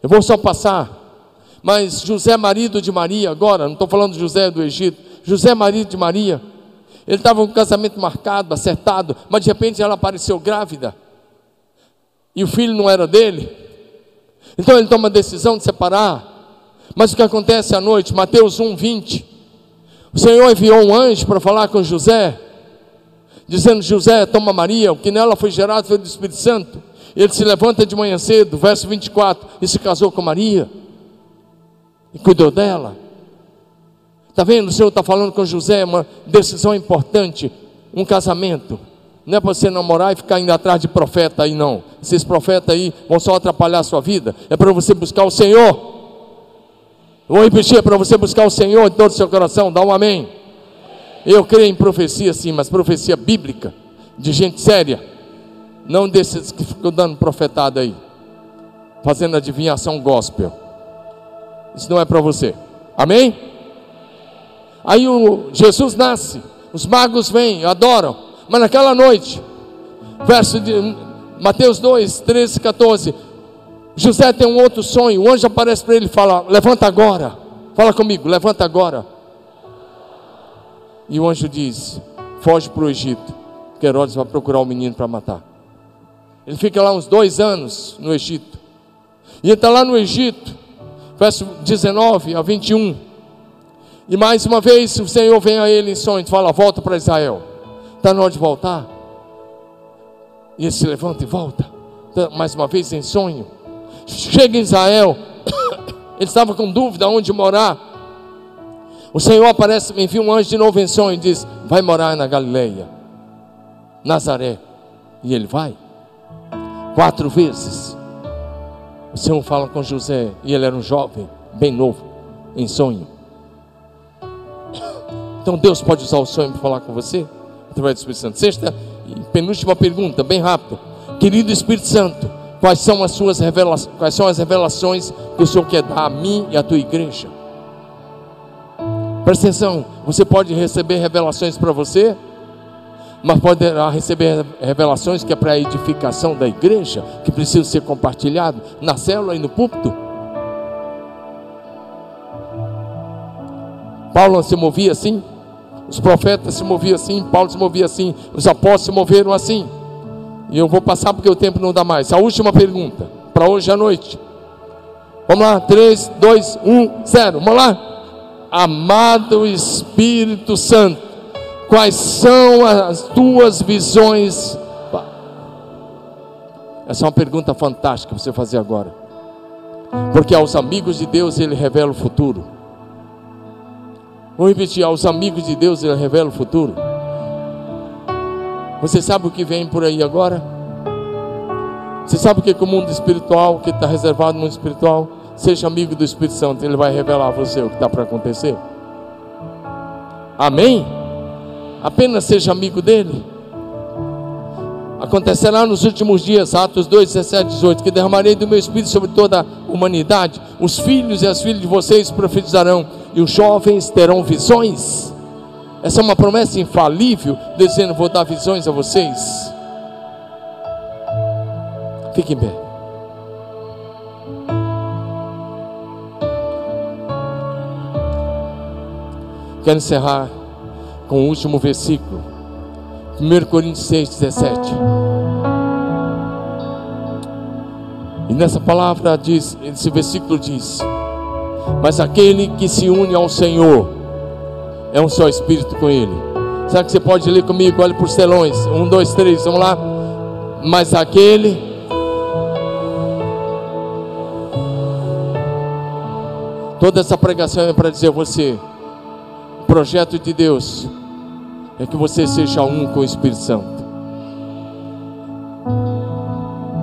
Eu vou só passar. Mas José, marido de Maria, agora, não estou falando de José do Egito, José, marido de Maria, ele estava com um casamento marcado, acertado, mas de repente ela apareceu grávida. E o filho não era dele. Então ele toma a decisão de separar. Mas o que acontece à noite? Mateus 1, 20. O Senhor enviou um anjo para falar com José dizendo: José, toma Maria, o que nela foi gerado foi do Espírito Santo. Ele se levanta de manhã cedo, verso 24, e se casou com Maria, e cuidou dela. Está vendo? O Senhor está falando com José, uma decisão importante, um casamento. Não é para você namorar e ficar indo atrás de profeta aí, não. Esses profetas aí vão só atrapalhar a sua vida. É para você buscar o Senhor. Vou repetir, é para você buscar o Senhor de todo o seu coração. Dá um amém. Eu creio em profecia sim, mas profecia bíblica, de gente séria, não desses que ficam dando profetada aí, fazendo adivinhação gospel. Isso não é para você. Amém? Aí o Jesus nasce, os magos vêm, adoram, mas naquela noite, verso de Mateus 2, 13, 14, José tem um outro sonho, o anjo aparece para ele e fala: Levanta agora, fala comigo, levanta agora. E o anjo diz: Foge para o Egito, que Herodes vai procurar o menino para matar. Ele fica lá uns dois anos no Egito. E ele está lá no Egito, verso 19 a 21. E mais uma vez o Senhor vem a ele em sonhos, fala: Volta para Israel. Está na hora de voltar. E ele se levanta e volta. Tá, mais uma vez em sonho. Chega em Israel. *coughs* Ele estava com dúvida onde morar. O Senhor aparece, me envia um anjo de novo em sonho e diz: Vai morar na Galileia, Nazaré. E ele vai. Quatro vezes. O Senhor fala com José, e ele era um jovem, bem novo, em sonho. Então Deus pode usar o sonho para falar com você, através do Espírito Santo. Sexta e penúltima pergunta, bem rápido. Querido Espírito Santo, Quais são as suas revelações, quais são as revelações que o Senhor quer dar a mim e à tua igreja? Presta atenção, você pode receber revelações para você, mas pode receber revelações que é para a edificação da igreja, que precisa ser compartilhado na célula e no púlpito. Paulo se movia assim, os profetas se moviam assim, Paulo se movia assim, os apóstolos se moveram assim. E eu vou passar porque o tempo não dá mais. A última pergunta, para hoje à noite. Vamos lá, 3, 2, 1, 0. Vamos lá. Amado Espírito Santo, quais são as tuas visões? Essa é uma pergunta fantástica você fazer agora. Porque aos amigos de Deus ele revela o futuro. Vou repetir: aos amigos de Deus ele revela o futuro. Você sabe o que vem por aí agora? Você sabe o que é o mundo espiritual, que está reservado no mundo espiritual? Seja amigo do Espírito Santo, ele vai revelar a você o que está para acontecer. Amém? Apenas seja amigo dele. Acontecerá nos últimos dias, Atos 2, 17, 18, que derramarei do meu espírito sobre toda a humanidade. Os filhos e as filhas de vocês profetizarão, e os jovens terão visões. Essa é uma promessa infalível, dizendo: Vou dar visões a vocês. Fiquem bem. Quero encerrar com o último versículo, 1 Coríntios 6, 17. E nessa palavra diz, esse versículo diz: Mas aquele que se une ao Senhor é um só espírito com Ele. Será que você pode ler comigo? Olha os telões. Um, dois, três, vamos lá. Mas aquele. Toda essa pregação é para dizer a você projeto de Deus é que você seja um com o Espírito Santo.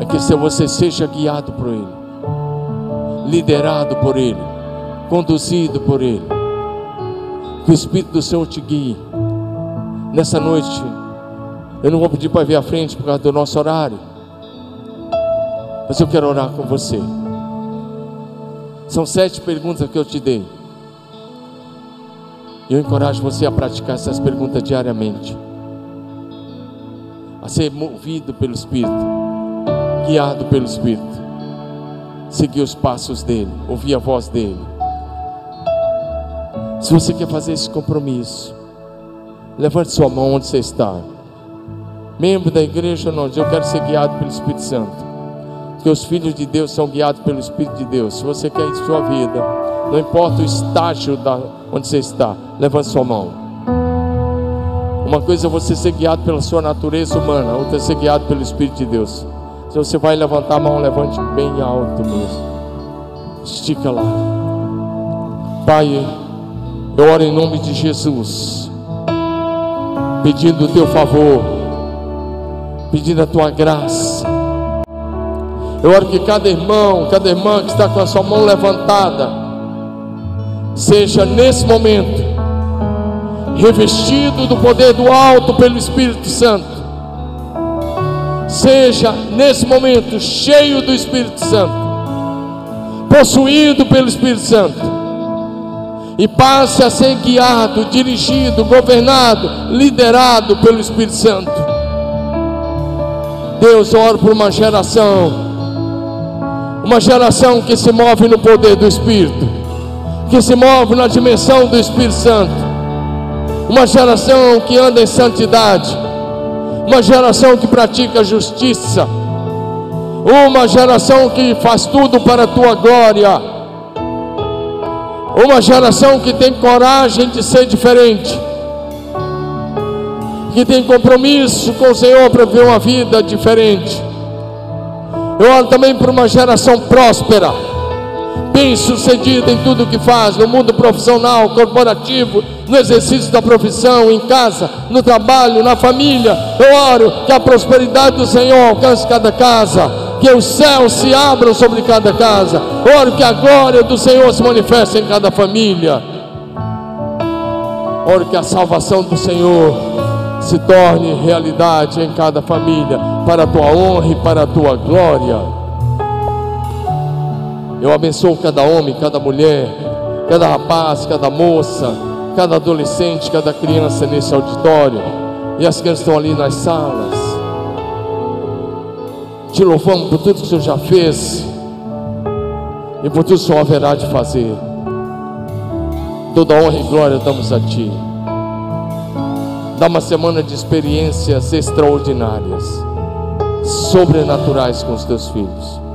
É que você seja guiado por Ele, liderado por Ele, conduzido por Ele. Que o Espírito do Senhor te guie. Nessa noite, eu não vou pedir para vir à frente por causa do nosso horário, mas eu quero orar com você. São sete perguntas que eu te dei. Eu encorajo você a praticar essas perguntas diariamente. A ser movido pelo Espírito, guiado pelo Espírito. Seguir os passos dele, ouvir a voz dele. Se você quer fazer esse compromisso, levante sua mão onde você está. Membro da igreja, não, eu quero ser guiado pelo Espírito Santo. Porque os filhos de Deus são guiados pelo Espírito de Deus. Se você quer isso sua vida, não importa o estágio da, onde você está, levante sua mão. Uma coisa é você ser guiado pela sua natureza humana, outra é ser guiado pelo Espírito de Deus. Se você vai levantar a mão, levante bem alto mesmo. Estica lá. Pai, eu oro em nome de Jesus, pedindo o teu favor, pedindo a tua graça. Eu oro que cada irmão, cada irmã que está com a sua mão levantada, seja nesse momento revestido do poder do alto pelo Espírito Santo. Seja nesse momento cheio do Espírito Santo, possuído pelo Espírito Santo, e passe a ser guiado, dirigido, governado, liderado pelo Espírito Santo. Deus, ora por uma geração, uma geração que se move no poder do Espírito que se move na dimensão do Espírito Santo, uma geração que anda em santidade, uma geração que pratica justiça, uma geração que faz tudo para a tua glória, uma geração que tem coragem de ser diferente, que tem compromisso com o Senhor para ver uma vida diferente. Eu oro também por uma geração próspera bem sucedido em tudo que faz, no mundo profissional, corporativo, no exercício da profissão, em casa, no trabalho, na família. Eu oro que a prosperidade do Senhor alcance cada casa, que os céus se abram sobre cada casa. Eu oro que a glória do Senhor se manifeste em cada família. Oro que a salvação do Senhor se torne realidade em cada família, para a tua honra e para a tua glória. Eu abençoo cada homem, cada mulher, cada rapaz, cada moça, cada adolescente, cada criança nesse auditório e as que estão ali nas salas. Te louvamos por tudo que o Senhor já fez e por tudo que o Senhor haverá de fazer. Toda honra e glória damos a Ti. Dá uma semana de experiências extraordinárias, sobrenaturais com os Teus filhos.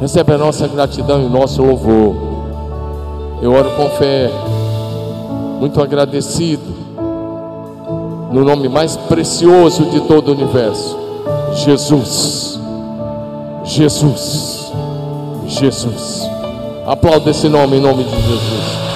Recebe a nossa gratidão e o nosso louvor. Eu oro com fé, muito agradecido, no nome mais precioso de todo o universo: Jesus. Jesus. Jesus. Aplauda esse nome em nome de Jesus.